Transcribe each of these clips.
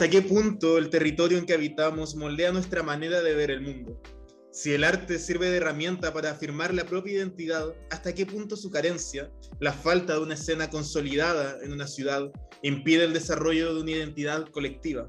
¿Hasta qué punto el territorio en que habitamos moldea nuestra manera de ver el mundo? Si el arte sirve de herramienta para afirmar la propia identidad, ¿hasta qué punto su carencia, la falta de una escena consolidada en una ciudad, impide el desarrollo de una identidad colectiva?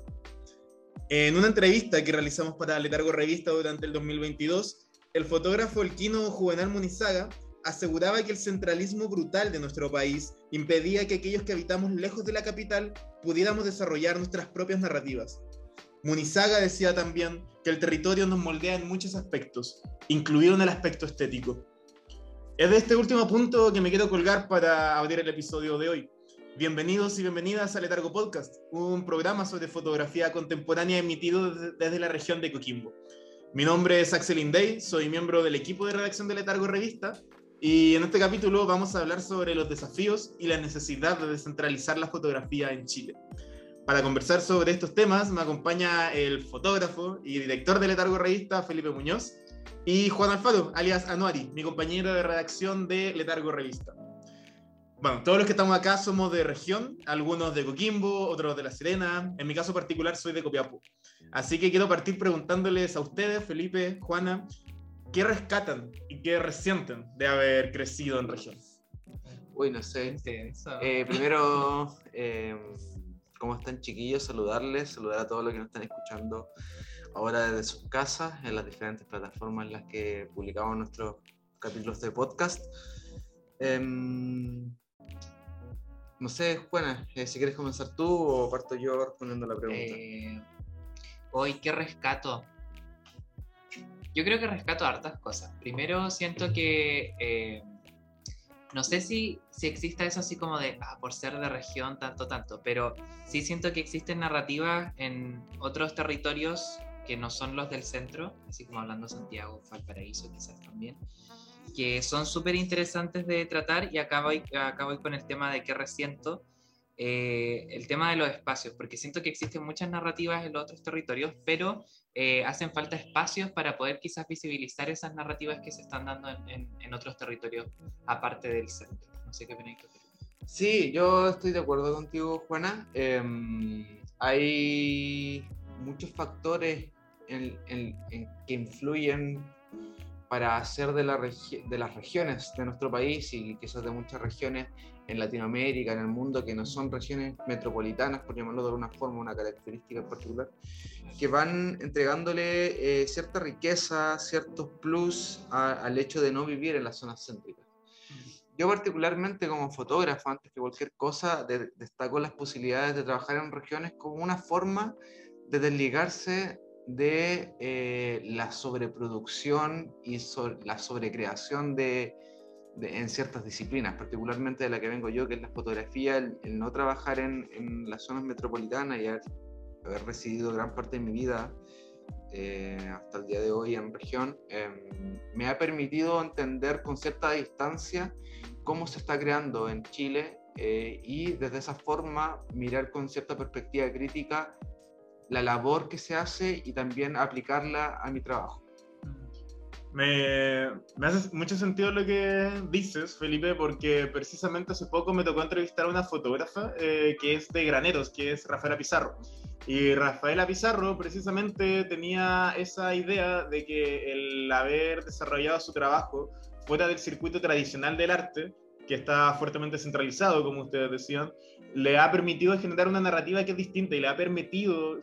En una entrevista que realizamos para Letargo Revista durante el 2022, el fotógrafo Elquino Juvenal Munizaga aseguraba que el centralismo brutal de nuestro país impedía que aquellos que habitamos lejos de la capital pudiéramos desarrollar nuestras propias narrativas. Munizaga decía también que el territorio nos moldea en muchos aspectos, incluido en el aspecto estético. Es de este último punto que me quiero colgar para abrir el episodio de hoy. Bienvenidos y bienvenidas a Letargo Podcast, un programa sobre fotografía contemporánea emitido desde la región de Coquimbo. Mi nombre es Axel Indey, soy miembro del equipo de redacción de Letargo Revista y en este capítulo vamos a hablar sobre los desafíos y la necesidad de descentralizar la fotografía en Chile. Para conversar sobre estos temas me acompaña el fotógrafo y director de Letargo Revista, Felipe Muñoz, y Juan Alfaro, alias Anuari, mi compañero de redacción de Letargo Revista. Bueno, todos los que estamos acá somos de región, algunos de Coquimbo, otros de La Serena, en mi caso particular soy de Copiapó. Así que quiero partir preguntándoles a ustedes, Felipe, Juana, ¿qué rescatan y qué resienten de haber crecido en región? Uy, no sé. Eh, primero, eh, ¿cómo están chiquillos? Saludarles, saludar a todos los que nos están escuchando ahora desde sus casas, en las diferentes plataformas en las que publicamos nuestros capítulos de podcast. Em, no sé, Juana, eh, si quieres comenzar tú o parto yo respondiendo la pregunta. hoy, ¿qué rescato? Yo creo que rescato hartas cosas. Primero, siento que eh, no sé si, si exista eso así como de, ah, por ser de región, tanto, tanto, pero sí siento que existen narrativas en otros territorios que no son los del centro, así como hablando Santiago, Valparaíso quizás también, que son súper interesantes de tratar y acá voy, acá voy con el tema de qué resiento, eh, el tema de los espacios, porque siento que existen muchas narrativas en los otros territorios, pero eh, hacen falta espacios para poder quizás visibilizar esas narrativas que se están dando en, en, otros territorios aparte del centro. No sé qué opináis. Sí, yo estoy de acuerdo contigo, Juana. Em, hay muchos factores que influyen para hacer de, la de las regiones de nuestro país y quizás de muchas regiones en Latinoamérica, en el mundo, que no son regiones metropolitanas, por llamarlo de alguna forma, una característica en particular, que van entregándole eh, cierta riqueza, ciertos plus al hecho de no vivir en las zonas céntricas. Yo particularmente como fotógrafo, antes que cualquier cosa, destaco las posibilidades de trabajar en regiones como una forma de desligarse de eh, la sobreproducción y la sobrecreación de, en ciertas disciplinas, particularmente de la que vengo yo, que es la fotografía, el, no trabajar en, las zonas metropolitanas y haber, residido gran parte de mi vida eh, hasta el día de hoy en región, em, me ha permitido entender con cierta distancia cómo se está creando en Chile eh, y desde esa forma mirar con cierta perspectiva crítica la labor que se hace y también aplicarla a mi trabajo. Me, me, hace mucho sentido lo que dices, Felipe, porque precisamente hace poco me tocó entrevistar a una fotógrafa eh, que es de Graneros, que es Rafaela Pizarro. Y Rafaela Pizarro precisamente tenía esa idea de que el haber desarrollado su trabajo fuera del circuito tradicional del arte, que está fuertemente centralizado, como ustedes decían, le ha permitido generar una narrativa que es distinta y le ha permitido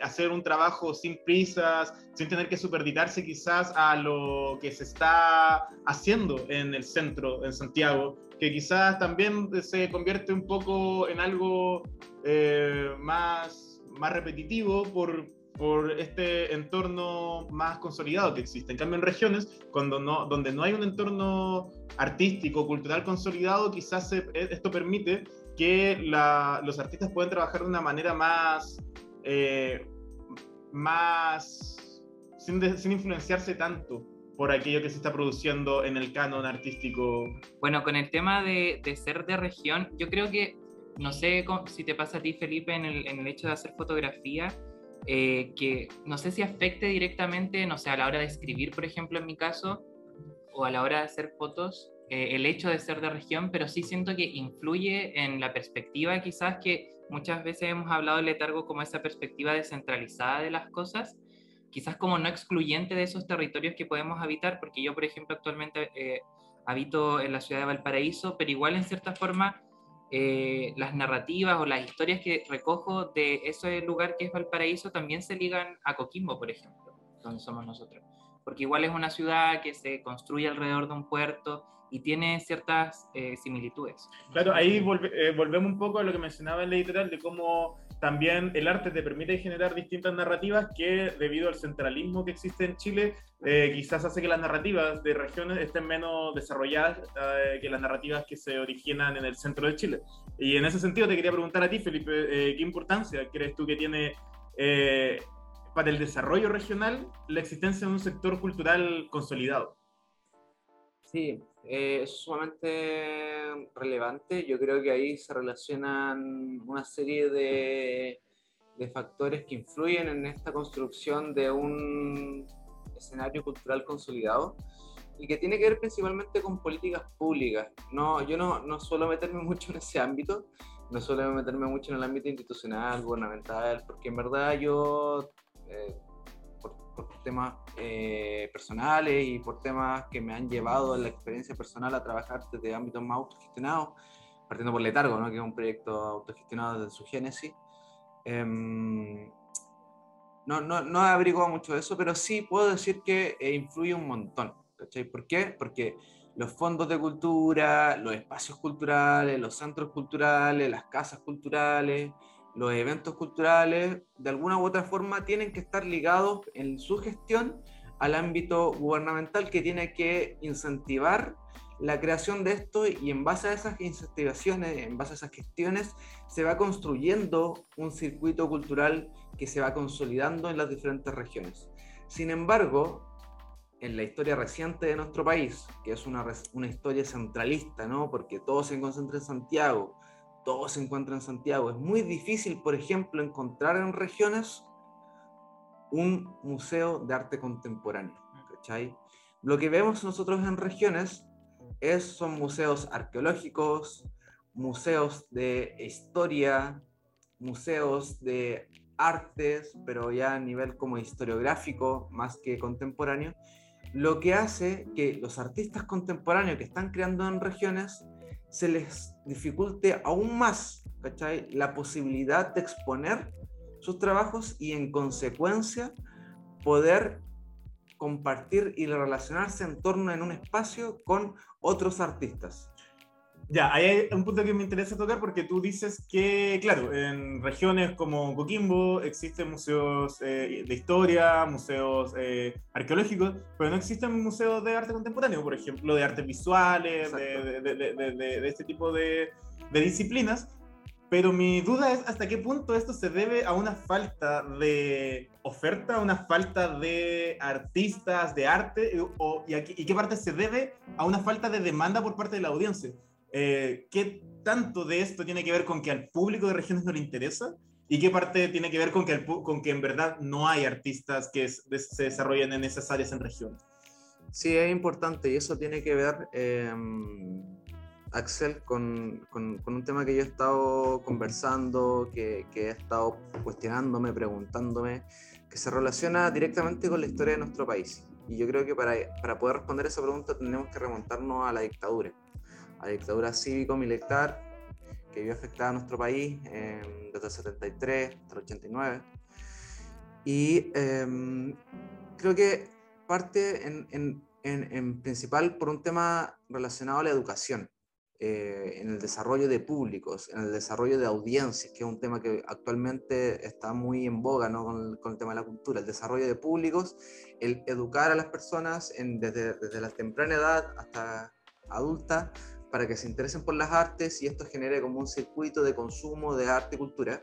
hacer un trabajo sin prisas, sin tener que superditarse quizás a lo que se está haciendo en el centro, en Santiago, que quizás también se convierte un poco en algo eh, más, más repetitivo por, por este entorno más consolidado que existe. En cambio, en regiones cuando no, donde no hay un entorno artístico, cultural consolidado, quizás esto permite que los artistas pueden trabajar de una manera más, eh, más sin, influenciarse tanto por aquello que se está produciendo en el canon artístico. Bueno, con el tema de, de ser de región, yo creo que, no sé si te pasa a ti, Felipe, en el, en el hecho de hacer fotografía, eh, que no sé si afecte directamente, no sé, a la hora de escribir, por ejemplo, en mi caso, o a la hora de hacer fotos, eh, el hecho de ser de región, pero sí siento que influye en la perspectiva quizás que muchas veces hemos hablado del letargo como esa perspectiva descentralizada de las cosas, quizás como no excluyente de esos territorios que podemos habitar, porque yo, por ejemplo, actualmente eh, habito en la ciudad de Valparaíso, pero igual en cierta forma eh, las narrativas o las historias que recojo de ese lugar que es Valparaíso también se ligan a Coquimbo, por ejemplo, donde somos nosotros. Porque igual es una ciudad que se construye alrededor de un puerto y tiene ciertas eh, similitudes. Claro, ahí eh, volvemos un poco a lo que mencionaba en la editorial de cómo también el arte te permite generar distintas narrativas que debido al centralismo que existe en Chile, eh, quizás hace que las narrativas de regiones estén menos desarrolladas que las narrativas que se originan en el centro de Chile. Y en ese sentido te quería preguntar a ti, Felipe, ¿qué importancia crees tú que tiene para el desarrollo regional la existencia de un sector cultural consolidado? Sí, eh, es sumamente relevante. Yo creo que ahí se relacionan una serie de, de factores que influyen en esta construcción de un escenario cultural consolidado y que tiene que ver principalmente con políticas públicas. No, yo no, no suelo meterme mucho en ese ámbito, no suelo meterme mucho en el ámbito institucional, gubernamental, porque en verdad yo eh, por temas eh, personales y por temas que me han llevado en la experiencia personal a trabajar desde ámbitos más autogestionados, partiendo por Letargo, ¿no? que es un proyecto autogestionado desde su génesis. Em, no, no, no, he averiguado mucho de eso, pero sí puedo decir que eh, influye un montón. ¿cachai? ¿Por qué? Porque los fondos de cultura, los espacios culturales, los centros culturales, las casas culturales, los eventos culturales, de alguna u otra forma, tienen que estar ligados en su gestión al ámbito gubernamental que tiene que incentivar la creación de esto y en base a esas incentivaciones, en base a esas gestiones, se va construyendo un circuito cultural que se va consolidando en las diferentes regiones. Sin embargo, en la historia reciente de nuestro país, que es una, una historia centralista, ¿no? porque todo se concentra en Santiago, todo se encuentra en Santiago. Es muy difícil, por ejemplo, encontrar en regiones un museo de arte contemporáneo. Lo que vemos nosotros en regiones es, son museos arqueológicos, museos de historia, museos de artes, pero ya a nivel como historiográfico más que contemporáneo, lo que hace que los artistas contemporáneos que están creando en regiones se les dificulte aún más la posibilidad de exponer sus trabajos y en consecuencia poder compartir y relacionarse en torno en un espacio con otros artistas. Ya, hay un punto que me interesa tocar porque tú dices que, claro, en regiones como Coquimbo existen museos eh, de historia, museos eh, arqueológicos, pero no existen museos de arte contemporáneo, por ejemplo, de artes visuales, de, de, de, de, este tipo de, disciplinas. Pero mi duda es hasta qué punto esto se debe a una falta de oferta, a una falta de artistas, de arte, o, y, y qué parte se debe a una falta de demanda por parte de la audiencia. Eh, ¿qué tanto de esto tiene que ver con que al público de regiones no le interesa? ¿Y qué parte tiene que ver con que, con que en verdad no hay artistas que se desarrollen en esas áreas en regiones? Sí, es importante y eso tiene que ver, em, Axel, con, con, un tema que yo he estado conversando, que, que, he estado cuestionándome, preguntándome, que se relaciona directamente con la historia de nuestro país. Y yo creo que para, para poder responder esa pregunta tenemos que remontarnos a la dictadura la dictadura cívico-militar que vio afectada a nuestro país desde el 73 hasta el 89. Y em, creo que parte en, en, en, principal por un tema relacionado a la educación, eh, en el desarrollo de públicos, en el desarrollo de audiencias, que es un tema que actualmente está muy en boga ¿no? con, el, con, el, tema de la cultura, el desarrollo de públicos, el educar a las personas en, desde, desde la temprana edad hasta adulta para que se interesen por las artes y esto genere como un circuito de consumo de arte y cultura.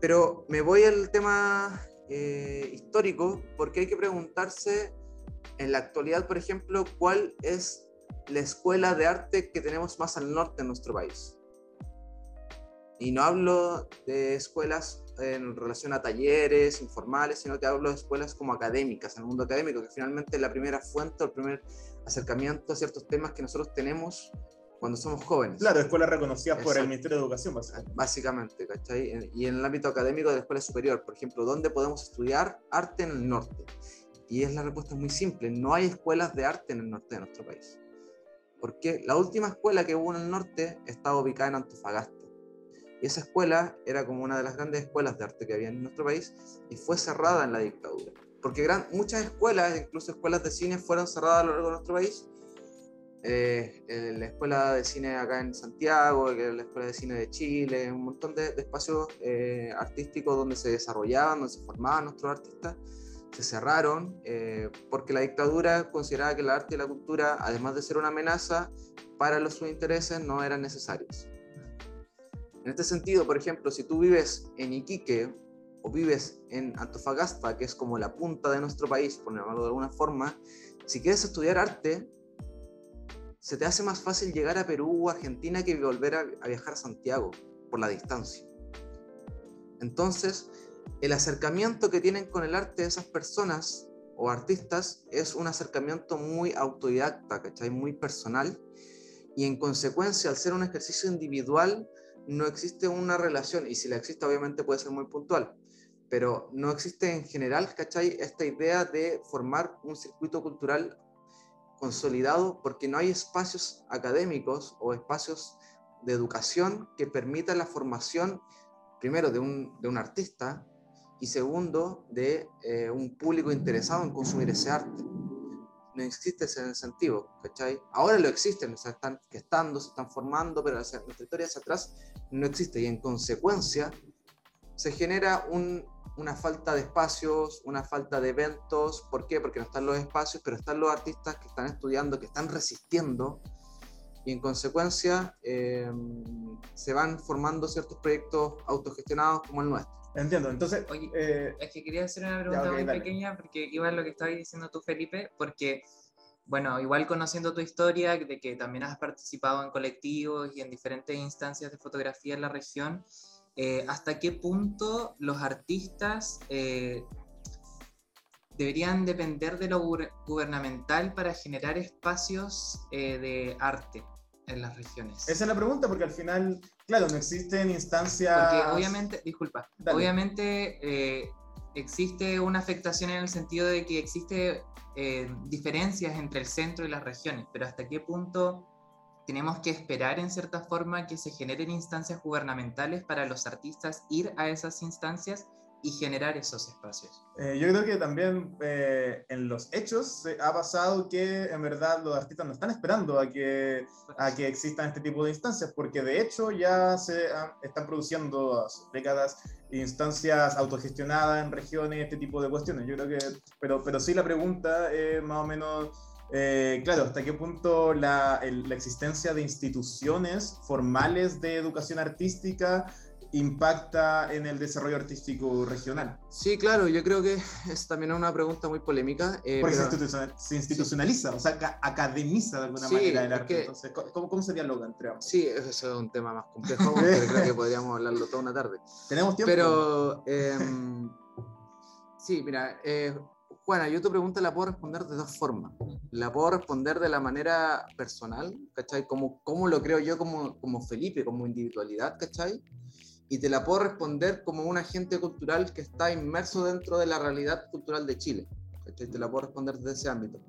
Pero me voy al tema eh, histórico porque hay que preguntarse en la actualidad, por ejemplo, cuál es la escuela de arte que tenemos más al norte en nuestro país. Y no hablo de escuelas en relación a talleres informales, sino que hablo de escuelas como académicas, en el mundo académico, que finalmente la primera fuente, el primer acercamiento a ciertos temas que nosotros tenemos cuando somos jóvenes. Claro, escuelas reconocidas por el. Ministerio de Educación, básicamente. Básicamente, ¿cachai? Y en el ámbito académico de la escuela superior, por ejemplo, ¿dónde podemos estudiar arte en el norte? Y es la respuesta es muy simple, no hay escuelas de arte en el norte de nuestro país. Porque la última escuela que hubo en el norte estaba ubicada en Antofagasta. Y esa escuela era como una de las grandes escuelas de arte que había en nuestro país y fue cerrada en la dictadura. Porque gran, muchas escuelas, incluso escuelas de cine, fueron cerradas a lo largo de nuestro país. Eh, la escuela de cine acá en Santiago, la escuela de cine de Chile, un montón de, de espacios eh, artísticos donde se desarrollaban, donde se formaban nuestros artistas, se cerraron eh, porque la dictadura consideraba que el arte y la cultura, además de ser una amenaza para los sus intereses, no eran necesarios. En este sentido, por ejemplo, si tú vives en Iquique o vives en Antofagasta, que es como la punta de nuestro país, por llamarlo de alguna forma, si quieres estudiar arte, se te hace más fácil llegar a Perú o Argentina que volver a, viajar a Santiago por la distancia. Entonces, el acercamiento que tienen con el arte esas personas o artistas es un acercamiento muy autodidacta, ¿cachai? Muy personal. Y en consecuencia, al ser un ejercicio individual, no existe una relación, y si la existe obviamente puede ser muy puntual, pero no existe en general, ¿cachai? Esta idea de formar un circuito cultural consolidado porque no hay espacios académicos o espacios de educación que permitan la formación, primero, de un, de un artista y segundo, de eh, un público interesado en consumir ese arte. No existe ese incentivo, ¿cachai? Ahora lo existen, se están gestando, se están formando, pero hacia, nuestra historia hacia atrás no existe y en consecuencia se genera un, una falta de espacios, una falta de eventos. ¿Por qué? Porque no están los espacios, pero están los artistas que están estudiando, que están resistiendo, y en consecuencia eh, se van formando ciertos proyectos autogestionados como el nuestro. Entiendo, entonces, Oye, eh, Es que quería hacer una pregunta ok, muy dale. pequeña, porque iba lo que estabas diciendo tú, Felipe, porque, bueno, igual conociendo tu historia, de que también has participado en colectivos y en diferentes instancias de fotografía en la región, eh, ¿hasta qué punto los artistas eh, deberían depender de lo guber- gubernamental para generar espacios eh, de arte en las regiones? esa es la pregunta, porque al final, claro, no existen instancias... Porque obviamente, disculpa, Dale. obviamente existe una afectación en el sentido de que existe diferencias entre el centro y las regiones, pero hasta qué punto tenemos que esperar en cierta forma que se generen instancias gubernamentales para los artistas ir a esas instancias y generar esos espacios. Eh, yo creo que también eh, en los hechos se ha pasado que en verdad los artistas no están esperando a que, a que existan este tipo de instancias, porque de hecho ya se han- están produciendo hace décadas instancias autogestionadas en regiones, este tipo de cuestiones. Yo creo que, pero, pero sí la pregunta es más o menos, eh, claro, hasta qué punto la, el- la existencia de instituciones formales de educación artística impacta en el desarrollo artístico regional. Sí, claro, yo creo que es también una pregunta muy polémica. eh, Porque pero- se, institucional- se institucionaliza, o sea, aca- academiza de alguna Sí, manera el arte. que- Entonces, ¿cómo, cómo se dialoga entre ambos? Sí, eso es un tema más complejo, que creo que podríamos hablarlo toda una tarde. ¿Tenemos tiempo? Pero, em, sí, mira, Juana, yo tu pregunta la puedo responder de dos formas. La puedo responder de la manera personal, ¿cachai? Como, como lo creo yo como, como Felipe, como individualidad, ¿cachai? Y te la puedo responder como un agente cultural que está inmerso dentro de la realidad cultural de Chile. ¿cachai? Te la puedo responder desde ese ámbito.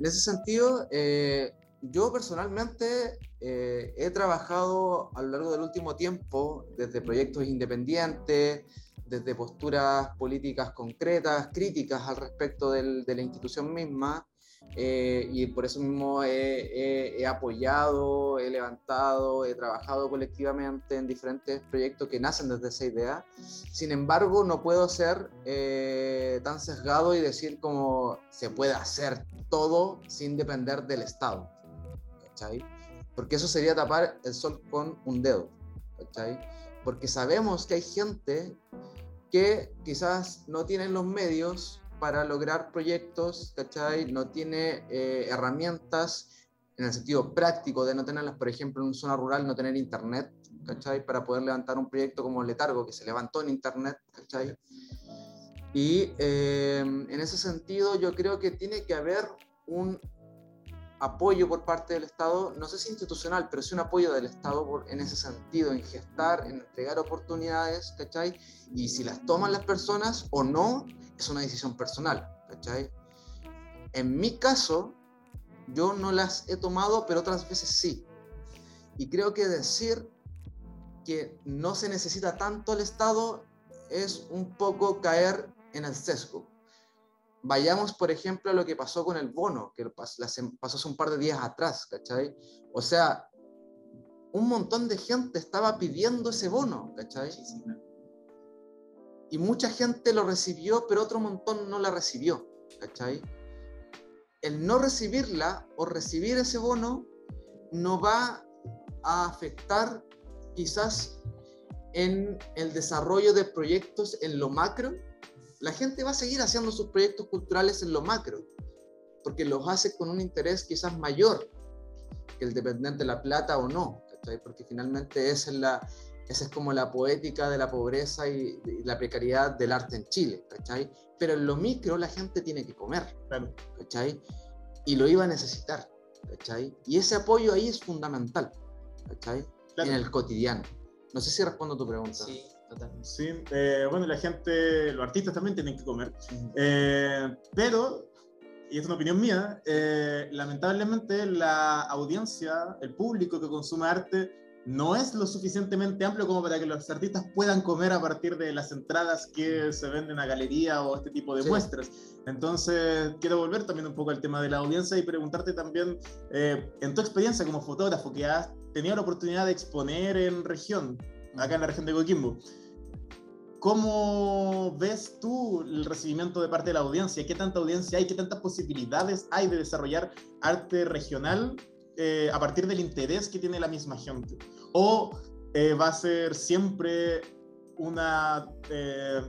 En ese sentido, eh, yo personalmente eh, he trabajado a lo largo del último tiempo desde proyectos independientes, desde posturas políticas concretas, críticas al respecto de la institución misma, eh, y por eso mismo he apoyado, he levantado, he trabajado colectivamente en diferentes proyectos que nacen desde esa idea. Sin embargo, no puedo ser eh, tan sesgado y decir como se puede hacer todo sin depender del Estado. ¿Cachai? Porque eso sería tapar el sol con un dedo. ¿cachai? Porque sabemos que hay gente que quizás no tienen los medios para lograr proyectos, ¿cachai? No tiene eh, herramientas en el sentido práctico de no tenerlas, por ejemplo, en una zona rural, no tener internet, ¿cachai? Para poder levantar un proyecto como Letargo, que se levantó en internet, ¿cachai? Y eh, en ese sentido yo creo que tiene que haber un apoyo por parte del Estado, no sé si institucional, pero sí un apoyo del Estado por, en ese sentido, en gestar, en entregar oportunidades, ¿cachai? Y si las toman las personas o no, es una decisión personal, ¿cachai? En mi caso, yo no las he tomado, pero otras veces sí. Y creo que decir que no se necesita tanto el Estado es un poco caer en el sesgo. Vayamos, por ejemplo, a lo que pasó con el bono, que pasó hace un par de días atrás, ¿cachai? O sea, un montón de gente estaba pidiendo ese bono, ¿cachai? Y mucha gente lo recibió, pero otro montón no la recibió, ¿cachai? El no recibirla o recibir ese bono no va a afectar quizás en el desarrollo de proyectos en lo macro, la gente va a seguir haciendo sus proyectos culturales en lo macro, porque los hace con un interés quizás mayor que el dependiente de la plata o no, porque finalmente esa es, la, esa es como la poética de la pobreza y, la precariedad del arte en Chile, pero en lo micro la gente tiene que comer, y lo iba a necesitar, y ese apoyo ahí es fundamental en el cotidiano. No sé si respondo a tu pregunta. Sí, totalmente. Sí, eh, bueno, la gente, los artistas también tienen que comer. Eh, pero, y es una opinión mía, eh, lamentablemente la audiencia, el público que consume arte, no es lo suficientemente amplio como para que los artistas puedan comer a partir de las entradas que se venden a galería o este tipo de muestras. Entonces, quiero volver también un poco al tema de la audiencia y preguntarte también, en tu experiencia como fotógrafo, que has tenido la oportunidad de exponer en región, acá en la región de Coquimbo. ¿Cómo ves tú el recibimiento de parte de la audiencia? ¿Qué tanta audiencia hay? ¿Qué tantas posibilidades hay de desarrollar arte regional eh, a partir del interés que tiene la misma gente? ¿O eh, va a ser siempre una, eh,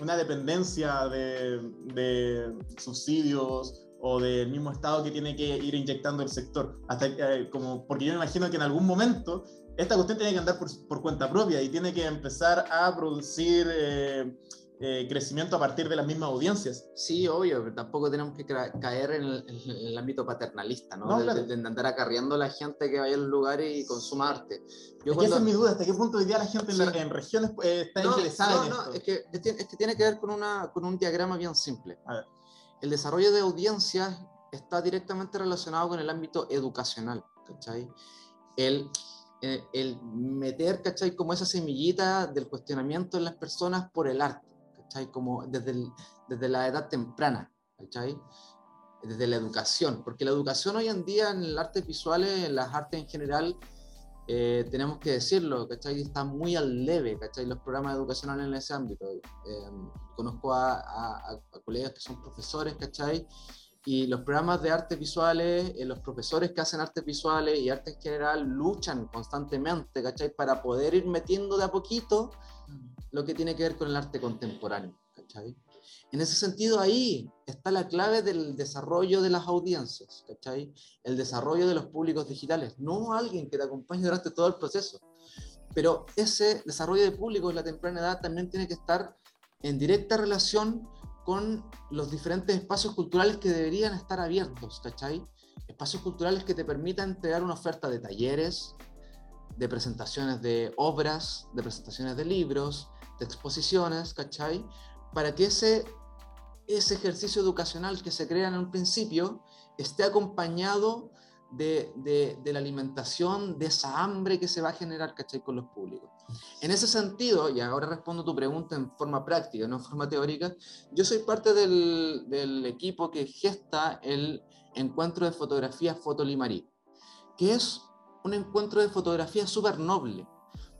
una dependencia de, de subsidios o del mismo Estado que tiene que ir inyectando el sector. Hasta, eh, como, porque yo me imagino que en algún momento esta cuestión tiene que andar por, por cuenta propia y tiene que empezar a producir eh, eh, crecimiento a partir de las mismas audiencias. Sí, obvio, pero tampoco tenemos que caer en el, ámbito paternalista, ¿no? de, andar acarreando a la gente que vaya a los lugares y consuma arte. Yo es esa es mi duda, ¿hasta qué punto hoy día la gente en, regiones está interesada en esto? No, es que, es que tiene que ver con, una, con un diagrama bien simple. A ver el desarrollo de audiencias está directamente relacionado con el ámbito educacional, ¿cachai? El, eh, el meter, ¿cachai? Como esa semillita del cuestionamiento en las personas por el arte, ¿cachai? Como desde, desde la edad temprana, ¿cachai? Desde la educación, porque la educación hoy en día en el arte visuales, en las artes en general, eh, tenemos que decirlo, ¿cachai? Está muy al leve, ¿cachai? Los programas educacionales en ese ámbito. Eh, conozco a, colegas que son profesores, ¿cachai? Y los programas de artes visuales, eh, los profesores que hacen artes visuales y arte en general luchan constantemente, ¿cachai? Para poder ir metiendo de a poquito lo que tiene que ver con el arte contemporáneo, ¿cachai? En ese sentido, ahí está la clave del desarrollo de las audiencias, ¿cachai? El desarrollo de los públicos digitales, no alguien que te acompañe durante todo el proceso. Pero ese desarrollo de públicos en la temprana edad también tiene que estar en directa relación con los diferentes espacios culturales que deberían estar abiertos, ¿cachai? Espacios culturales que te permitan entregar una oferta de talleres, de presentaciones de obras, de presentaciones de libros, de exposiciones, ¿cachai? Para que ese ese ejercicio educacional que se crea en un principio esté acompañado de, de, la alimentación, de esa hambre que se va a generar, ¿cachai? Con los públicos. En ese sentido, y ahora respondo tu pregunta en forma práctica, no en forma teórica, yo soy parte del, del equipo que gesta el encuentro de fotografía Fotolimarí, que es un encuentro de fotografía súper noble,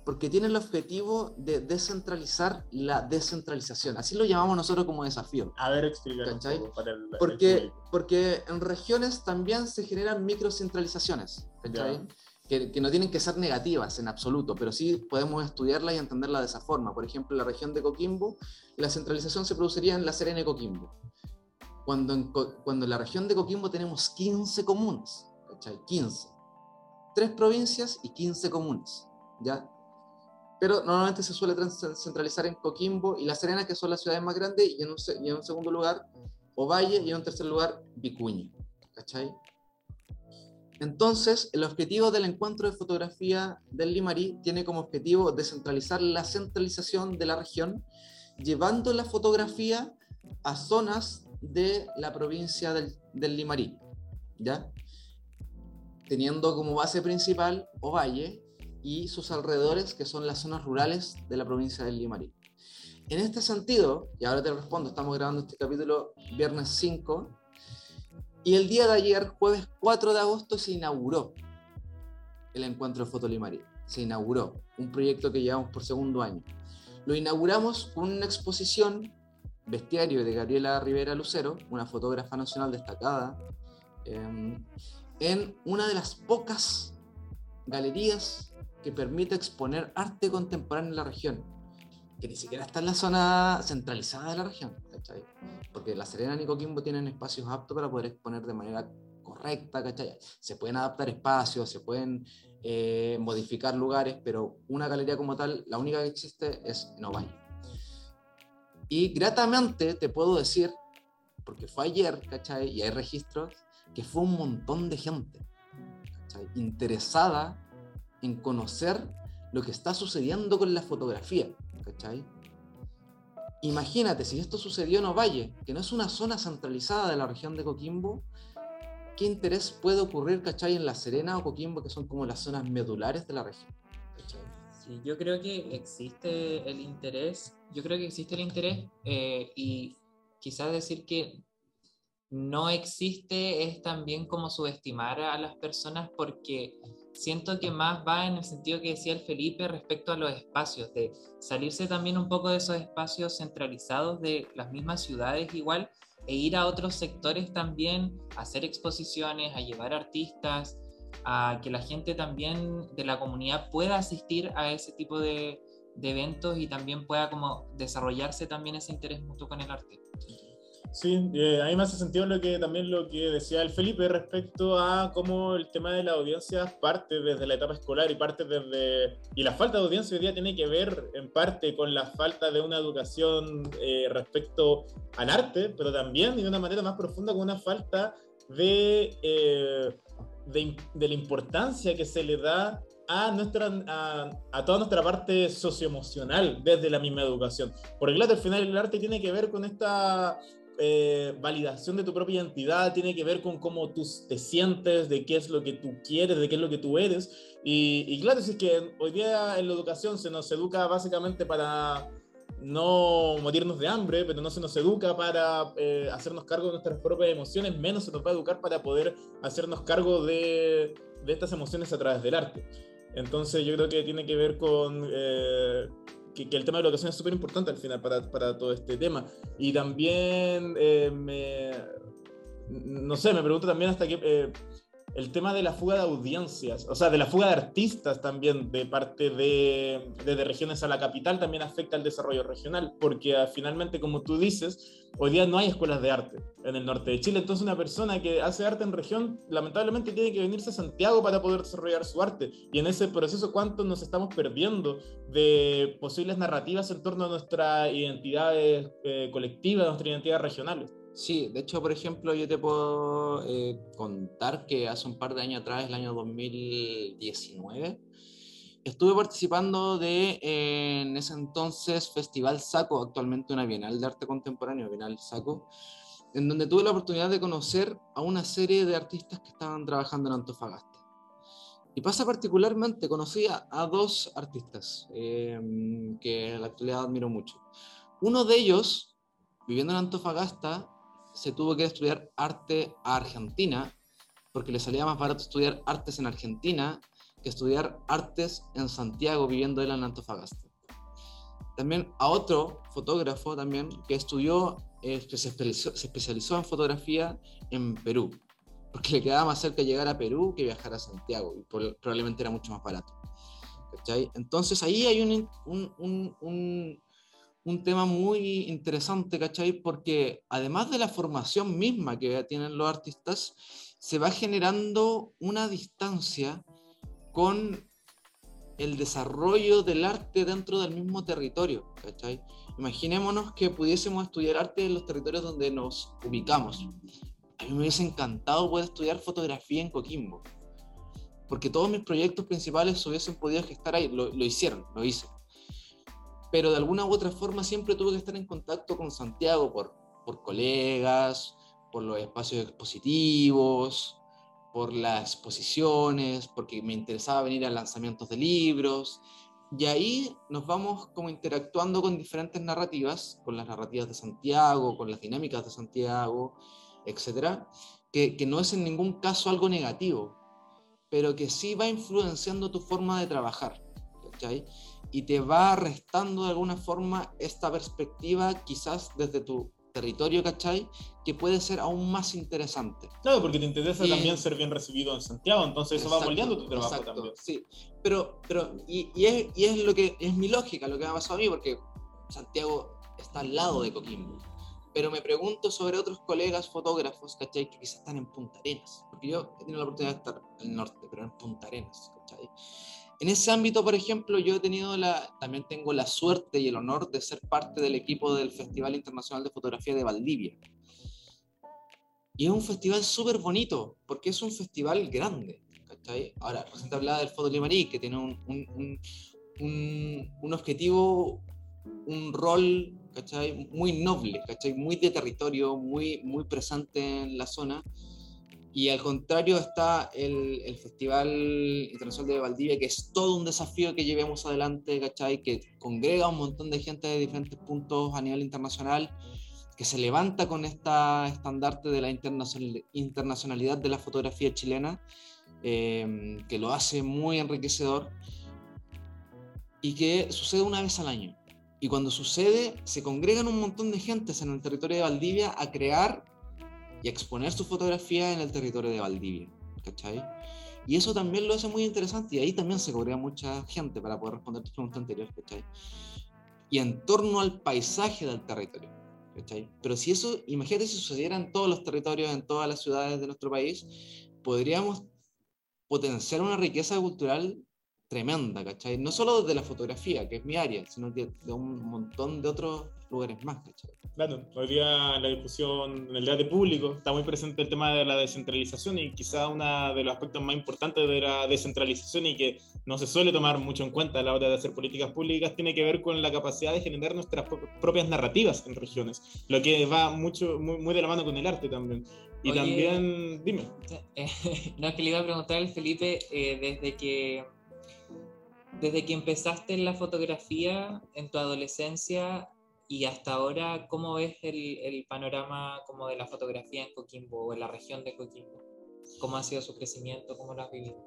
porque tiene el objetivo de descentralizar la descentralización. Así lo llamamos nosotros como desafío. A ver, explicar para el, porque, porque en regiones también se generan microcentralizaciones, que, que, no tienen que ser negativas en absoluto, pero sí podemos estudiarla y entenderla de esa forma. Por ejemplo, en la región de Coquimbo, la centralización se produciría en La Serena y Coquimbo. Cuando en, cuando en la región de Coquimbo tenemos 15 comunas, ¿cachai? 15. Tres provincias y 15 comunas, ¿ya? Pero normalmente se suele centralizar en Coquimbo y La Serena, que son las ciudades más grandes, y en un, y en un segundo lugar, Ovalle, y en un tercer lugar, Vicuña. ¿Cachai? Entonces, el objetivo del encuentro de fotografía del Limarí tiene como objetivo descentralizar la centralización de la región, llevando la fotografía a zonas de la provincia del, del Limarí, ¿ya? Teniendo como base principal Ovalle y sus alrededores, que son las zonas rurales de la provincia del Limarí. En este sentido, y ahora te respondo, estamos grabando este capítulo viernes 5, y el día de ayer, jueves 4 de agosto, se inauguró el encuentro de Fotolimari. Se inauguró un proyecto que llevamos por segundo año. Lo inauguramos con una exposición, Bestiario de Gabriela Rivera Lucero, una fotógrafa nacional destacada, em, en una de las pocas galerías que permite exponer arte contemporáneo en la región que ni siquiera está en la zona centralizada de la región, ¿cachai? Porque La Serena y Coquimbo tienen espacios aptos para poder exponer de manera correcta, ¿cachai? Se pueden adaptar espacios, se pueden eh, modificar lugares, pero una galería como tal, la única que existe es en Ovalle. Y gratamente te puedo decir, porque fue ayer, ¿cachai? Y hay registros, que fue un montón de gente, ¿cachai? Interesada en conocer lo que está sucediendo con la fotografía. ¿cachai? Imagínate, si esto sucedió en Ovalle, que no es una zona centralizada de la región de Coquimbo, ¿qué interés puede ocurrir, ¿cachai? En La Serena o Coquimbo, que son como las zonas medulares de la región. Sí, yo creo que existe el interés, yo creo que existe el interés eh, y quizás decir que no existe es también como subestimar a las personas porque siento que más va en el sentido que decía el Felipe respecto a los espacios, de salirse también un poco de esos espacios centralizados de las mismas ciudades igual e ir a otros sectores también, a hacer exposiciones, a llevar artistas, a que la gente también de la comunidad pueda asistir a ese tipo de, de eventos y también pueda como desarrollarse también ese interés mutuo con el arte. Sí, eh, a mí me hace sentido lo que, también lo que decía el Felipe respecto a cómo el tema de la audiencia parte desde la etapa escolar y parte desde... Y la falta de audiencia hoy día tiene que ver en parte con la falta de una educación eh, respecto al arte, pero también y de una manera más profunda con una falta de, eh, de, de, la importancia que se le da a, nuestra, a, a, toda nuestra parte socioemocional desde la misma educación. Porque claro, al final el arte tiene que ver con esta eh, validación de tu propia identidad, tiene que ver con cómo tú te sientes, de qué es lo que tú quieres, de qué es lo que tú eres. Y, claro, es que hoy día en la educación se nos educa básicamente para no morirnos de hambre, pero no se nos educa para eh, hacernos cargo de nuestras propias emociones, menos se nos va a educar para poder hacernos cargo de, de estas emociones a través del arte. Entonces yo creo que tiene que ver con, eh, que, el tema de la educación es súper importante al final para, para, todo este tema. Y también eh, me, no sé, me pregunto también hasta qué, eh, el tema de la fuga de audiencias, o sea, de la fuga de artistas también de parte de, de, regiones a la capital también afecta al desarrollo regional, porque uh, finalmente, como tú dices, hoy día no hay escuelas de arte en el norte de Chile, entonces una persona que hace arte en región lamentablemente tiene que venirse a Santiago para poder desarrollar su arte, y en ese proceso cuánto nos estamos perdiendo de posibles narrativas en torno a nuestra identidad eh, colectiva, nuestra identidad regionales. Sí, de hecho, por ejemplo, yo te puedo eh, contar que hace un par de años atrás, el año 2019, estuve participando de, eh, en ese entonces, Festival Saco, actualmente una Bienal de Arte Contemporáneo, Bienal Saco, en donde tuve la oportunidad de conocer a una serie de artistas que estaban trabajando en Antofagasta. Y pasa particularmente, conocí a, dos artistas eh, que en la actualidad admiro mucho. Uno de ellos, viviendo en Antofagasta, se tuvo que estudiar arte a Argentina, porque le salía más barato estudiar artes en Argentina que estudiar artes en Santiago, viviendo él en Antofagasta. También a otro fotógrafo también que estudió, eh, que se especializó, en fotografía en Perú, porque le quedaba más cerca llegar a Perú que viajar a Santiago, y probablemente era mucho más barato. Entonces ahí hay un, un, un tema muy interesante, ¿cachai? Porque además de la formación misma que tienen los artistas, se va generando una distancia con el desarrollo del arte dentro del mismo territorio, ¿cachai? Imaginémonos que pudiésemos estudiar arte en los territorios donde nos ubicamos. A mí me hubiese encantado poder estudiar fotografía en Coquimbo, porque todos mis proyectos principales se hubiesen podido gestar ahí, lo, lo hicieron, lo hice. Pero de alguna u otra forma siempre tuve que estar en contacto con Santiago por, por colegas, por los espacios expositivos, por las exposiciones, porque me interesaba venir a lanzamientos de libros. Y ahí nos vamos como interactuando con diferentes narrativas, con las narrativas de Santiago, con las dinámicas de Santiago, etcétera, que, que no es en ningún caso algo negativo, pero que sí va influenciando tu forma de trabajar, ¿cachai? Y te va restando de alguna forma esta perspectiva quizás desde tu territorio, ¿cachai? Que puede ser aún más interesante. Claro, porque te interesa también ser bien recibido en Santiago, entonces eso va moldeando tu trabajo exacto, también. Sí, pero, pero y, y, es, y es lo que es mi lógica, lo que me ha pasado a mí, porque Santiago está al lado de Coquimbo. Pero me pregunto sobre otros colegas fotógrafos, ¿cachai? Que quizás están en Punta Arenas. Porque yo he tenido la oportunidad de estar en el norte, pero en Punta Arenas, ¿cachai? En ese ámbito, por ejemplo, yo he tenido la, también tengo la suerte y el honor de ser parte del equipo del Festival Internacional de Fotografía de Valdivia. Y es un festival súper bonito, porque es un festival grande. ¿cachai? Ahora, recién hablaba del Foto Limarí, que tiene un, un, un, un objetivo, un rol ¿cachai? muy noble, ¿cachai? muy de territorio, muy, muy presente en la zona. Y al contrario está el, el, Festival Internacional de Valdivia, que es todo un desafío que llevemos adelante, ¿cachai? Que congrega a un montón de gente de diferentes puntos a nivel internacional, que se levanta con esta estandarte de la internacional, internacionalidad de la fotografía chilena, eh, que lo hace muy enriquecedor y que sucede una vez al año. Y cuando sucede, se congregan un montón de gentes en el territorio de Valdivia a crear y exponer su fotografía en el territorio de Valdivia, ¿cachai? Y eso también lo hace muy interesante y ahí también se congrega mucha gente para poder responder tus preguntas anteriores, ¿cachai? Y en torno al paisaje del territorio, ¿cachai? Pero si eso, imagínate si sucediera en todos los territorios, en todas las ciudades de nuestro país, podríamos potenciar una riqueza cultural tremenda, ¿cachai? No solo de la fotografía, que es mi área, sino que de un montón de otros lugares más, ¿cachai? Claro, hoy día la discusión, en el debate público, está muy presente el tema de la descentralización y quizá uno de los aspectos más importantes de la descentralización y que no se suele tomar mucho en cuenta a la hora de hacer políticas públicas tiene que ver con la capacidad de generar nuestras propias narrativas en regiones, lo que va mucho, muy, muy de la mano con el arte también. Y Oye, también, dime. Eh, no, es que le iba a preguntar al Felipe, eh, desde que desde que empezaste en la fotografía en tu adolescencia y hasta ahora, ¿cómo ves el, el, panorama como de la fotografía en Coquimbo o en la región de Coquimbo? ¿Cómo ha sido su crecimiento? ¿Cómo lo has vivido?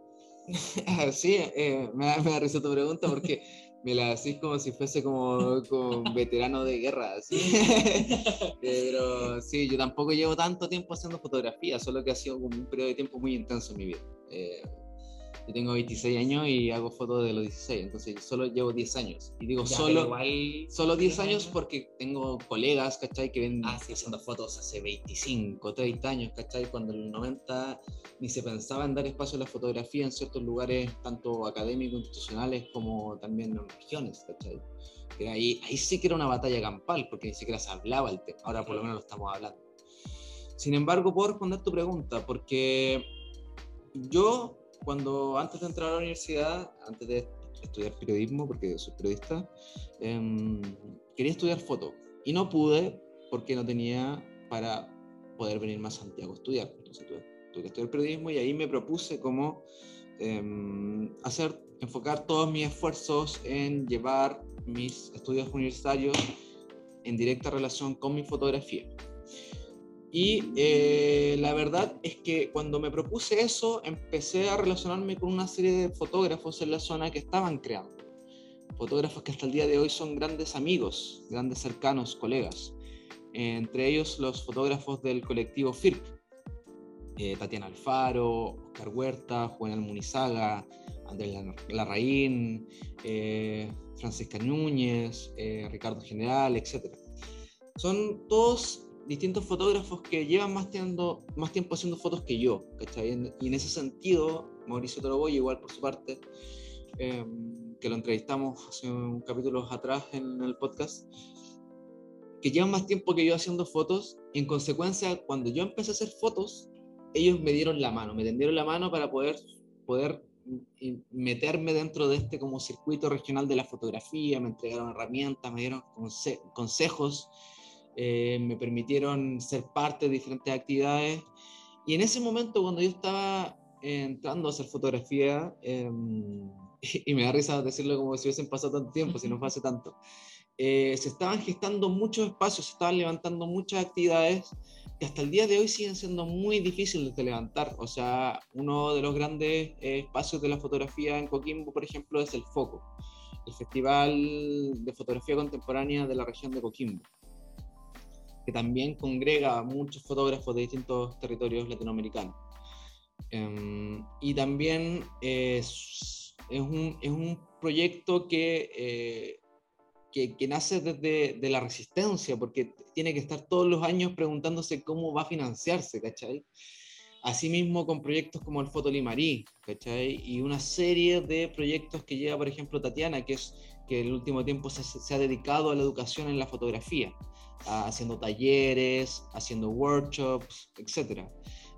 sí, eh, me, da, me da risa tu pregunta porque me la decís como si fuese como, como veterano de guerra. ¿sí? Pero sí, yo tampoco llevo tanto tiempo haciendo fotografía, solo que ha sido como un periodo de tiempo muy intenso en mi vida. Eh, yo tengo 26 años y hago fotos de los 16, entonces solo llevo 10 años. Y digo ya, solo, igual, solo 10 años, años porque tengo colegas, ¿cachai? Que ven ah, sí, haciendo fotos hace 25, 30 años, ¿cachai? Cuando en el 90 ni se pensaba en dar espacio a la fotografía en ciertos lugares, tanto académicos, institucionales, como también en regiones, ¿cachai? Que ahí, ahí sí que era una batalla campal, porque ni siquiera se hablaba el tema. Ahora por lo menos lo estamos hablando. Sin embargo, puedo responder tu pregunta, porque yo cuando antes de entrar a la universidad, antes de estudiar periodismo, porque soy periodista, eh, quería estudiar foto y no pude porque no tenía para poder venir más a Santiago a estudiar. Entonces tuve, tuve que estudiar periodismo y ahí me propuse como eh, hacer, enfocar todos mis esfuerzos en llevar mis estudios universitarios en directa relación con mi fotografía. Y eh, la verdad es que cuando me propuse eso, empecé a relacionarme con una serie de fotógrafos en la zona que estaban creando. Fotógrafos que hasta el día de hoy son grandes amigos, grandes cercanos, colegas. entre ellos los fotógrafos del colectivo FIRP. Eh, Tatiana Alfaro, Oscar Huerta, Juan Almunizaga, Andrés Larraín, eh, Francisca Núñez, eh, Ricardo General, etc. Son todos distintos fotógrafos que llevan más, tiempo, más tiempo haciendo fotos que yo, ¿cachai? Y en ese sentido, Mauricio Toroboy, igual por su parte, eh, que lo entrevistamos hace un capítulo atrás en el podcast, que llevan más tiempo que yo haciendo fotos, y en consecuencia, cuando yo empecé a hacer fotos, ellos me dieron la mano, me tendieron la mano para poder, poder meterme dentro de este como circuito regional de la fotografía, me entregaron herramientas, me dieron consejos, eh, me permitieron ser parte de diferentes actividades. Y en ese momento, cuando yo estaba entrando a hacer fotografía, em, y me da risa decirlo como si hubiesen pasado tanto tiempo, si no fue hace tanto, eh, se estaban gestando muchos espacios, se estaban levantando muchas actividades que hasta el día de hoy siguen siendo muy difíciles de levantar. O sea, uno de los grandes eh, espacios de la fotografía en Coquimbo, por ejemplo, es el FOCO, el Festival de Fotografía Contemporánea de la región de Coquimbo, que también congrega a muchos fotógrafos de distintos territorios latinoamericanos. Em, y también es, un, es, un, proyecto que eh, que, nace desde de la resistencia, porque tiene que estar todos los años preguntándose cómo va a financiarse, ¿cachai? Asimismo con proyectos como el Fotolimarí, ¿cachai? Y una serie de proyectos que lleva, por ejemplo, Tatiana, que es que el último tiempo se ha dedicado a la educación en la fotografía, haciendo talleres, haciendo workshops, etc.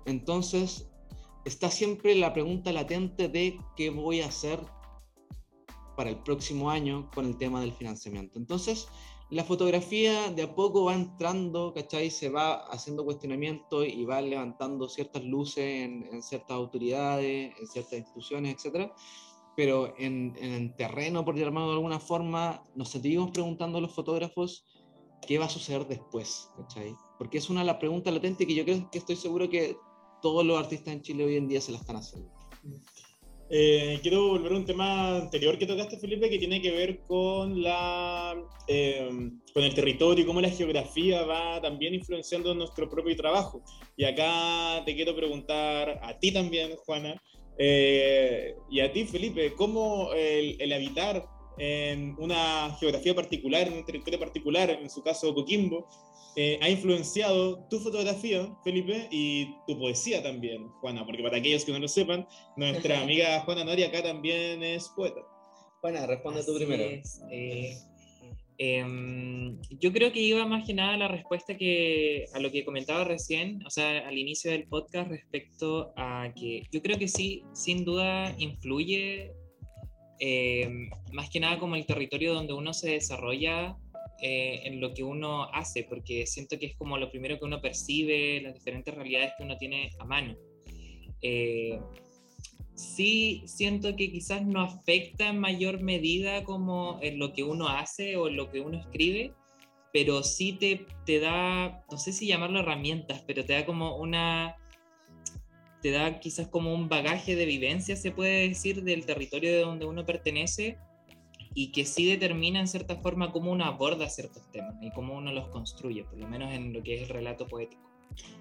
Entonces, está siempre la pregunta latente de qué voy a hacer para el próximo año con el tema del financiamiento. Entonces, la fotografía de a poco va entrando, ¿cachai? Se va haciendo cuestionamiento y va levantando ciertas luces en, ciertas autoridades, en ciertas instituciones, etc. Pero en, en, el terreno, por llamarlo de alguna forma, nos seguimos preguntando a los fotógrafos qué va a suceder después, ¿cachai? Porque es una de las preguntas latentes que yo creo que estoy seguro que todos los artistas en Chile hoy en día se la están haciendo. Eh, quiero volver a un tema anterior que tocaste, Felipe, que tiene que ver con, la, eh, con el territorio y cómo la geografía va también influenciando nuestro propio trabajo. Y acá te quiero preguntar a ti también, Juana, eh, y a ti, Felipe, cómo el, el, habitar en una geografía particular, en un territorio particular, en su caso Coquimbo, eh, ha influenciado tu fotografía, Felipe, y tu poesía también, Juana, porque para aquellos que no lo sepan, nuestra amiga Juana Nori acá también es poeta. Juana, responde tú primero. Eh, em, yo creo que iba más que nada a la respuesta que a lo que comentaba recién, o sea, al inicio del podcast respecto a que yo creo que sí, sin duda influye em, más que nada como el territorio donde uno se desarrolla eh, en lo que uno hace, porque siento que es como lo primero que uno percibe, las diferentes realidades que uno tiene a mano. Eh, sí siento que quizás no afecta en mayor medida como en lo que uno hace o en lo que uno escribe, pero sí te, te da, no sé si llamarlo herramientas, pero te da como una, te da quizás como un bagaje de vivencia, se puede decir, del territorio de donde uno pertenece y que sí determina en cierta forma cómo uno aborda ciertos temas y cómo uno los construye, por lo menos en lo que es el relato poético.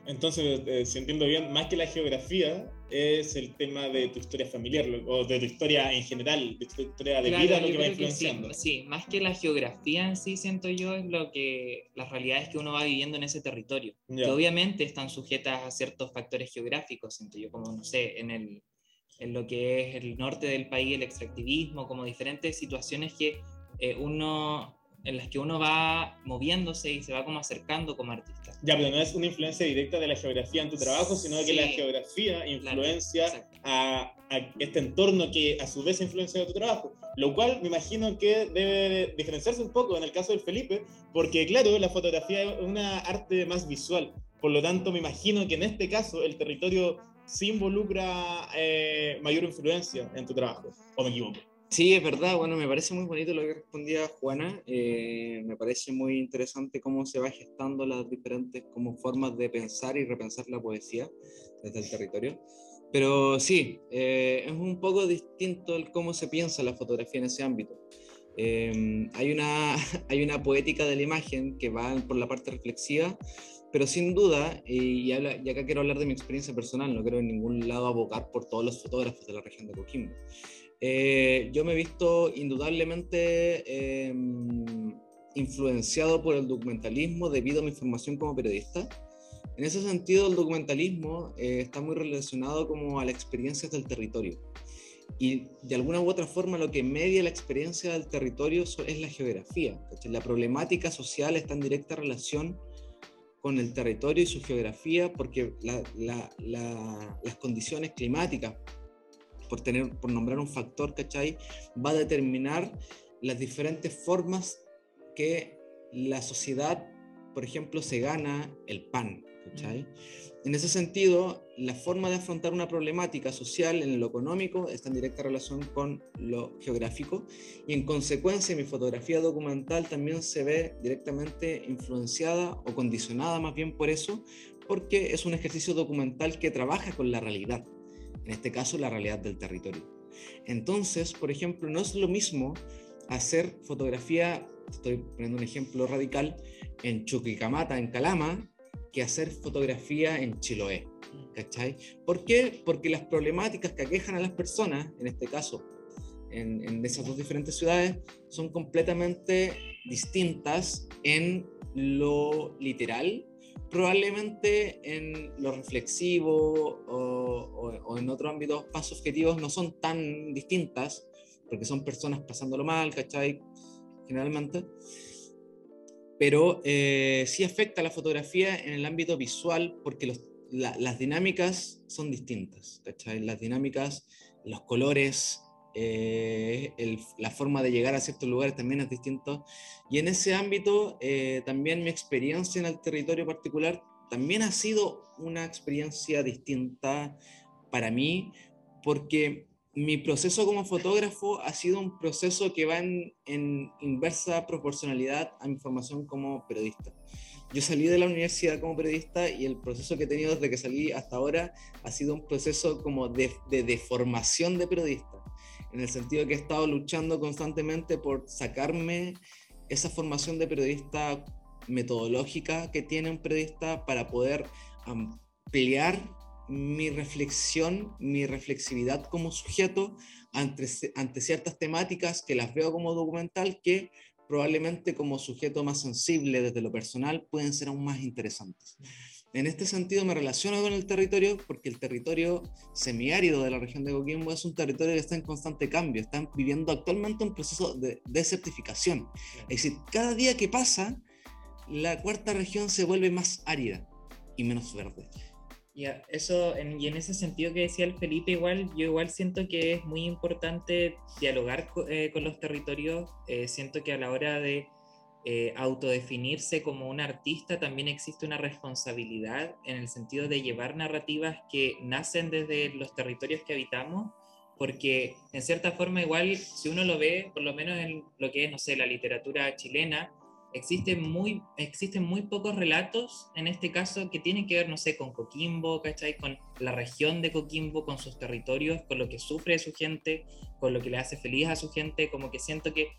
Entonces, eh, si entiendo bien, más que la geografía, es el tema de tu historia familiar o de tu historia en general, de tu historia de vida, lo que va influenciando. sí, más que la geografía en sí, siento yo, es lo que las realidades que uno va viviendo en ese territorio, que obviamente están sujetas a ciertos factores geográficos, siento yo, como, no sé, en el, en lo que es el norte del país, el extractivismo, como diferentes situaciones que eh, uno en las que uno va moviéndose y se va como acercando como artista. Ya, pero no es una influencia directa de la geografía en tu trabajo, sino que la geografía influencia a, a, este entorno que a su vez influencia tu trabajo. Lo cual me imagino que debe diferenciarse un poco en el caso del Felipe, porque claro, la fotografía es una arte más visual. Por lo tanto, me imagino que en este caso el territorio sí involucra eh, mayor influencia en tu trabajo, ¿o me equivoco? Sí, es verdad. Bueno, me parece muy bonito lo que respondía Juana. Eh, me parece muy interesante cómo se va gestando las diferentes como formas de pensar y repensar la poesía desde el territorio. Pero sí, eh, es un poco distinto el cómo se piensa la fotografía en ese ámbito. hay, una, hay una poética de la imagen que va por la parte reflexiva, pero sin duda, y, acá quiero hablar de mi experiencia personal, no quiero en ningún lado abocar por todos los fotógrafos de la región de Coquimbo. Eh, yo me he visto indudablemente em, influenciado por el documentalismo debido a mi formación como periodista. En ese sentido, el documentalismo eh, está muy relacionado como a la experiencia del territorio. Y de alguna u otra forma lo que media la experiencia del territorio es la geografía. La problemática social está en directa relación con el territorio y su geografía, porque las condiciones climáticas por, tener, por nombrar un factor, ¿cachai? Va a determinar las diferentes formas que la sociedad, por ejemplo, se gana el pan, ¿cachai? En ese sentido, la forma de afrontar una problemática social en lo económico está en directa relación con lo geográfico y en consecuencia mi fotografía documental también se ve directamente influenciada o condicionada más bien por eso, porque es un ejercicio documental que trabaja con la realidad, en este caso la realidad del territorio. Entonces, por ejemplo, no es lo mismo hacer fotografía, estoy poniendo un ejemplo radical, en Chuquicamata, en Calama, que hacer fotografía en Chiloé. ¿Cachai? ¿Por qué? Porque las problemáticas que aquejan a las personas, en este caso, en, en esas dos diferentes ciudades, son completamente distintas en lo literal, probablemente en lo reflexivo o, en otros ámbitos más objetivos no son tan distintas, porque son personas pasándolo mal, ¿cachai? Generalmente pero eh, sí afecta la fotografía en el ámbito visual porque las dinámicas son distintas, ¿cachai? Las dinámicas, los colores, eh, la forma de llegar a ciertos lugares también es distinto. Y en ese ámbito, eh, también mi experiencia en el territorio particular también ha sido una experiencia distinta para mí, porque mi proceso como fotógrafo ha sido un proceso que va en, inversa proporcionalidad a mi formación como periodista. Yo salí de la universidad como periodista y el proceso que he tenido desde que salí hasta ahora ha sido un proceso como de, de, de formación de periodista, en el sentido que he estado luchando constantemente por sacarme esa formación de periodista metodológica que tiene un periodista para poder ampliar mi reflexión, mi reflexividad como sujeto ante, ante ciertas temáticas que las veo como documental que probablemente como sujeto más sensible desde lo personal pueden ser aún más interesantes. En este sentido me relaciono con el territorio porque el territorio semiárido de la región de Coquimbo es un territorio que está en constante cambio, están viviendo actualmente un proceso de desertificación. Es decir, cada día que pasa, la cuarta región se vuelve más árida y menos verde. Y eso, y en ese sentido que decía el Felipe, igual, yo igual siento que es muy importante dialogar eh, con los territorios. Eh, siento que a la hora de eh, autodefinirse como un artista también existe una responsabilidad en el sentido de llevar narrativas que nacen desde los territorios que habitamos, porque en cierta forma igual, si uno lo ve, por lo menos en lo que es, no sé, la literatura chilena, existen muy, existen muy pocos relatos, en este caso, que tienen que ver, no sé, con Coquimbo, ¿cachai? Con la región de Coquimbo, con sus territorios, con lo que sufre su gente, con lo que le hace feliz a su gente, como que siento que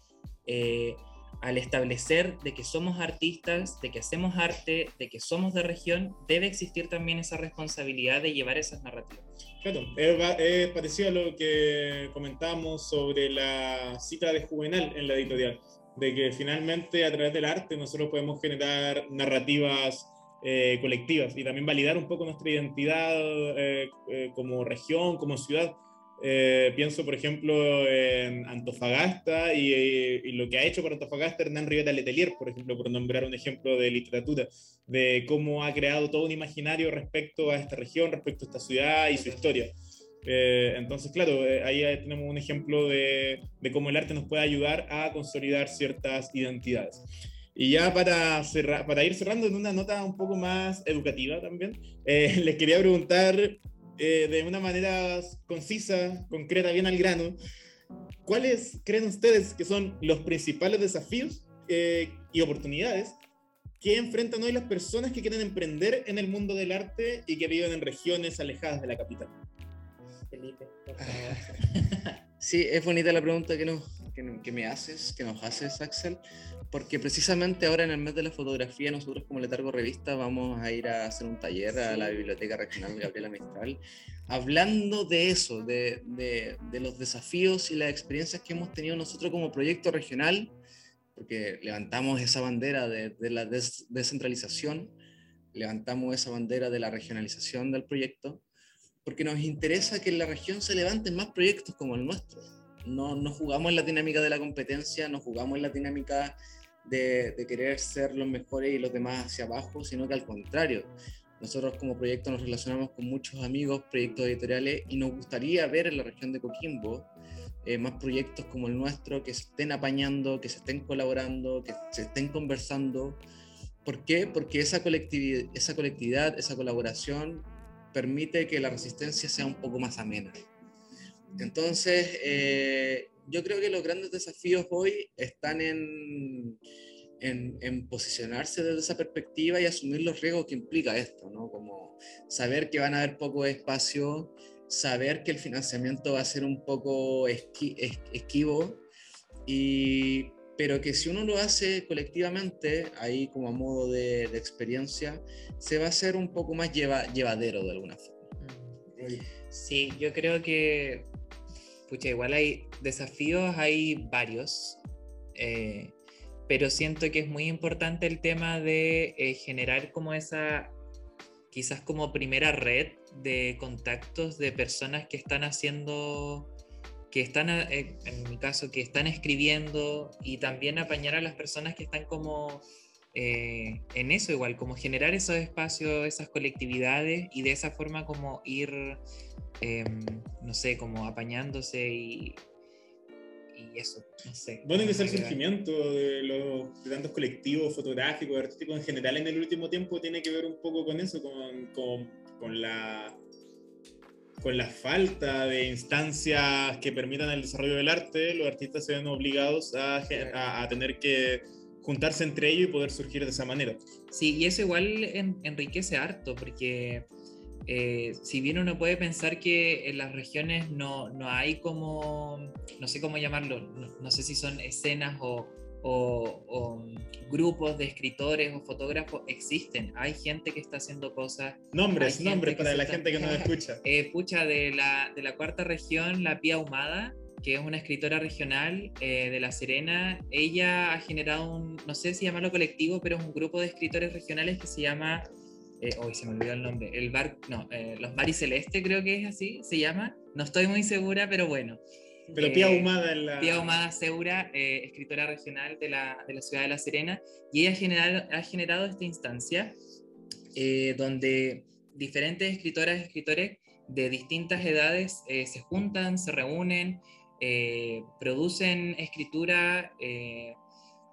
eh, al establecer de que somos artistas, de que hacemos arte, de que somos de región, debe existir también esa responsabilidad de llevar esas narrativas. Claro, es, parecido a lo que comentamos sobre la cita de Juvenal en la editorial de que finalmente a través del arte nosotros podemos generar narrativas eh, colectivas y también validar un poco nuestra identidad eh, eh, como región, como ciudad. Pienso, por ejemplo, en Antofagasta y, y, lo que ha hecho para Antofagasta Hernán Rivera Letelier, por ejemplo, por nombrar un ejemplo de literatura, de cómo ha creado todo un imaginario respecto a esta región, respecto a esta ciudad y su historia. Eh, entonces, claro, eh, ahí tenemos un ejemplo de, cómo el arte nos puede ayudar a consolidar ciertas identidades. Y ya para, cerrar, para ir cerrando en una nota un poco más educativa también, eh, les quería preguntar de una manera concisa, concreta, bien al grano, ¿cuáles creen ustedes que son los principales desafíos y oportunidades que enfrentan hoy las personas que quieren emprender en el mundo del arte y que viven en regiones alejadas de la capital? Felipe, Sí, es bonita la pregunta que, nos, que, me haces, que nos haces, Axel, porque precisamente ahora en el mes de la fotografía nosotros como Letargo Revista vamos a ir a hacer un taller a la Biblioteca Regional de Gabriela Mistral, hablando de eso, de, de, de, los desafíos y las experiencias que hemos tenido nosotros como proyecto regional, porque levantamos esa bandera de, la descentralización, levantamos esa bandera de la regionalización del proyecto, porque nos interesa que en la región se levanten más proyectos como el nuestro. No, no jugamos en la dinámica de la competencia, no jugamos en la dinámica de, de, querer ser los mejores y los demás hacia abajo, sino que al contrario, nosotros como proyecto nos relacionamos con muchos amigos, proyectos editoriales, y nos gustaría ver en la región de Coquimbo eh, más proyectos como el nuestro que se estén apañando, que se estén colaborando, que se estén conversando. ¿Por qué? Porque esa colectividad, esa, colectividad, esa colaboración permite que la resistencia sea un poco más amena. Entonces, eh, yo creo que los grandes desafíos hoy están en, en, posicionarse desde esa perspectiva y asumir los riesgos que implica esto, ¿no? Como saber que van a haber poco espacio, saber que el financiamiento va a ser un poco esquivo, y, pero que si uno lo hace colectivamente, ahí como a modo de, experiencia, se va a hacer un poco más llevadero de alguna forma. Sí, yo creo que, pucha, igual hay desafíos, hay varios. Eh, pero siento que es muy importante el tema de eh, generar como esa, quizás como primera red de contactos de personas que están haciendo, que están, eh, en mi caso, que están escribiendo y también apañar a las personas que están como eh, en eso igual, como generar esos espacios, esas colectividades y de esa forma como ir, em, no sé, como apañándose y, y eso, no sé. Bueno, que es el surgimiento de los de tantos colectivos fotográficos, artísticos en general en el último tiempo tiene que ver un poco con eso, con, con, con la con la falta de instancias que permitan el desarrollo del arte, los artistas se ven obligados a, a, a tener que juntarse entre ellos y poder surgir de esa manera. Sí, y eso igual enriquece harto, porque eh, si bien uno puede pensar que en las regiones no, no hay como, no sé cómo llamarlo, no, sé si son escenas o, o, grupos de escritores o fotógrafos, existen. Hay gente que está haciendo cosas. Nombres, nombres para la gente que nos escucha. Eh, pucha, de la, de la cuarta región, la Pía Humada, que es una escritora regional eh, de La Serena. Ella ha generado un, no sé si llamarlo colectivo, pero es un grupo de escritores regionales que se llama eh, hoy se me olvidó el nombre, el bar, no, eh, los Maris Celeste creo que es así, se llama, no estoy muy segura, pero bueno. Pero Pía eh, Humada la... Pía Humada Segura, eh, escritora regional de la, de la, ciudad de La Serena, y ella ha generado, ha generado esta instancia donde diferentes escritoras y escritores de distintas edades se juntan, se reúnen, producen escritura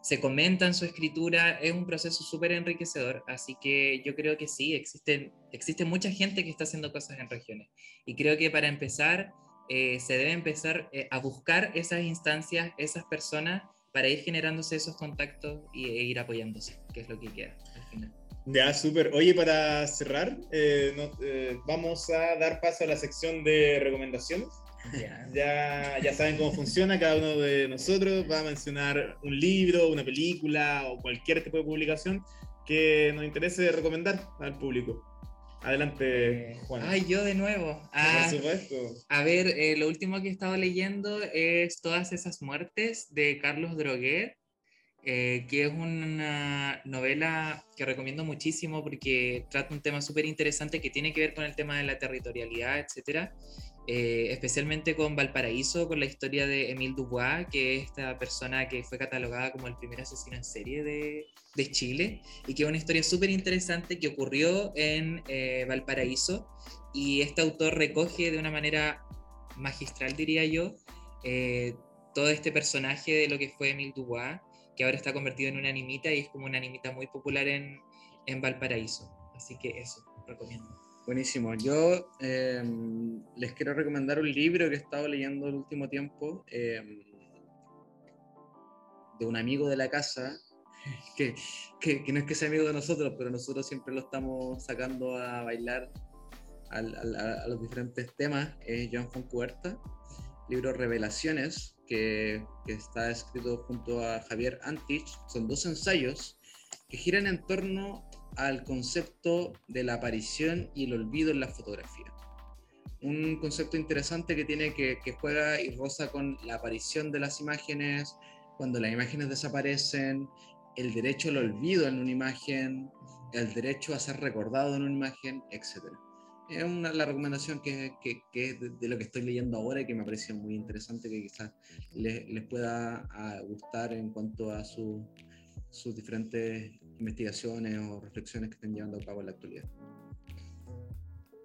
se comentan su escritura, es un proceso súper enriquecedor, así que yo creo que sí, existe, existe mucha gente que está haciendo cosas en regiones y creo que para empezar eh, se debe empezar eh, a buscar esas instancias, esas personas para ir generándose esos contactos y, e ir apoyándose, que es lo que queda al final. Ya, súper. Oye, para cerrar, eh, vamos a dar paso a la sección de recomendaciones. Ya, ya saben cómo funciona, cada uno de nosotros va a mencionar un libro, una película o cualquier tipo de publicación que nos interese recomendar al público. Adelante, eh, Juan. Ay, yo de nuevo. Ah, Por supuesto. A ver, eh, lo último que he estado leyendo es Todas esas muertes de Carlos Droguet, eh, que es una novela que recomiendo muchísimo porque trata un tema súper interesante que tiene que ver con el tema de la territorialidad, etcétera. Eh, especialmente con Valparaíso, con la historia de Emile Dubois, que es esta persona que fue catalogada como el primer asesino en serie de, de Chile, y que es una historia súper interesante que ocurrió en eh, Valparaíso, y este autor recoge de una manera magistral, diría yo, eh, todo este personaje de lo que fue Emile Dubois, que ahora está convertido en una animita y es como una animita muy popular en, en Valparaíso. Así que eso, recomiendo. Buenísimo. Yo em, les quiero recomendar un libro que he estado leyendo el último tiempo em, de un amigo de la casa, que, que, no es que sea amigo de nosotros, pero nosotros siempre lo estamos sacando a bailar a, los diferentes temas, es Joan Foncuberta, libro Revelaciones, que, que está escrito junto a Javier Antich. Son dos ensayos que giran en torno al concepto de la aparición y el olvido en la fotografía. Un concepto interesante que tiene que, que juega y roza con la aparición de las imágenes, cuando las imágenes desaparecen, el derecho al olvido en una imagen, el derecho a ser recordado en una imagen, etc. Es una, la recomendación que, que, de, lo que estoy leyendo ahora y que me parece muy interesante, que quizás les, les pueda gustar en cuanto a su, sus diferentes investigaciones o reflexiones que estén llevando a cabo en la actualidad.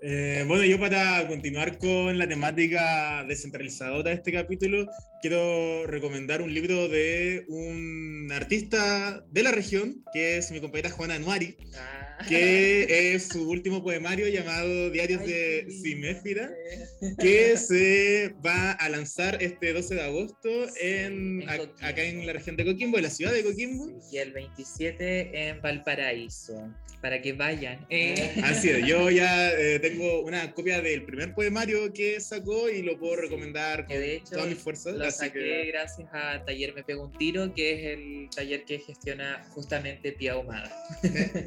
Eh, bueno, yo para continuar con la temática descentralizadora de este capítulo, quiero recomendar un libro de un artista de la región, que es mi compañera Juana Anuari, Ah. que es su último poemario llamado Diarios de Siméfira, que se va a lanzar este 12 de agosto en, En a- Coquimbo. acá en la región de Coquimbo, en la ciudad de Coquimbo. Y el 27 en Valparaíso, para que vayan. Eh, Así es, yo ya eh, tengo una copia del primer poemario que sacó y lo puedo recomendar con de hecho todas mis fuerzas. lo así saqué que- gracias a Taller Me Pego un Tiro, que es el taller que gestiona justamente Pia Ahumada.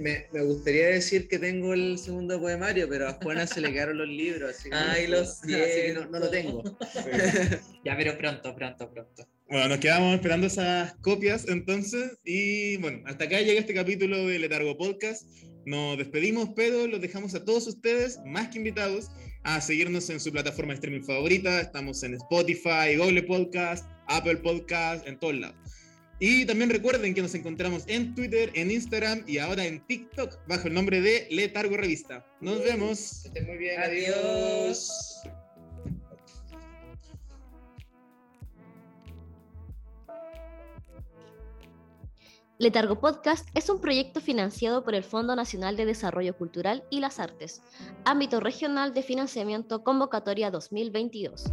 Me, me- gustaría decir que tengo el segundo poemario, pero a Juana se le quedaron los libros. Así que, Ay, lo así que no, no lo tengo. Ya, pero pronto, pronto, pronto. Bueno, nos quedamos esperando esas copias entonces. Y bueno, hasta acá llega este capítulo de Letargo Podcast. Nos despedimos, pero los dejamos a todos ustedes, más que invitados, a seguirnos en su plataforma de streaming favorita. Estamos en Spotify, Google Podcast, Apple Podcast, en todos lados. Y también recuerden que nos encontramos en Twitter, en Instagram y ahora en TikTok bajo el nombre de Letargo Revista. Nos vemos. Estén muy bien. Adiós. Letargo Podcast es un proyecto financiado por el Fondo Nacional de Desarrollo Cultural y las Artes, ámbito regional de financiamiento convocatoria 2022.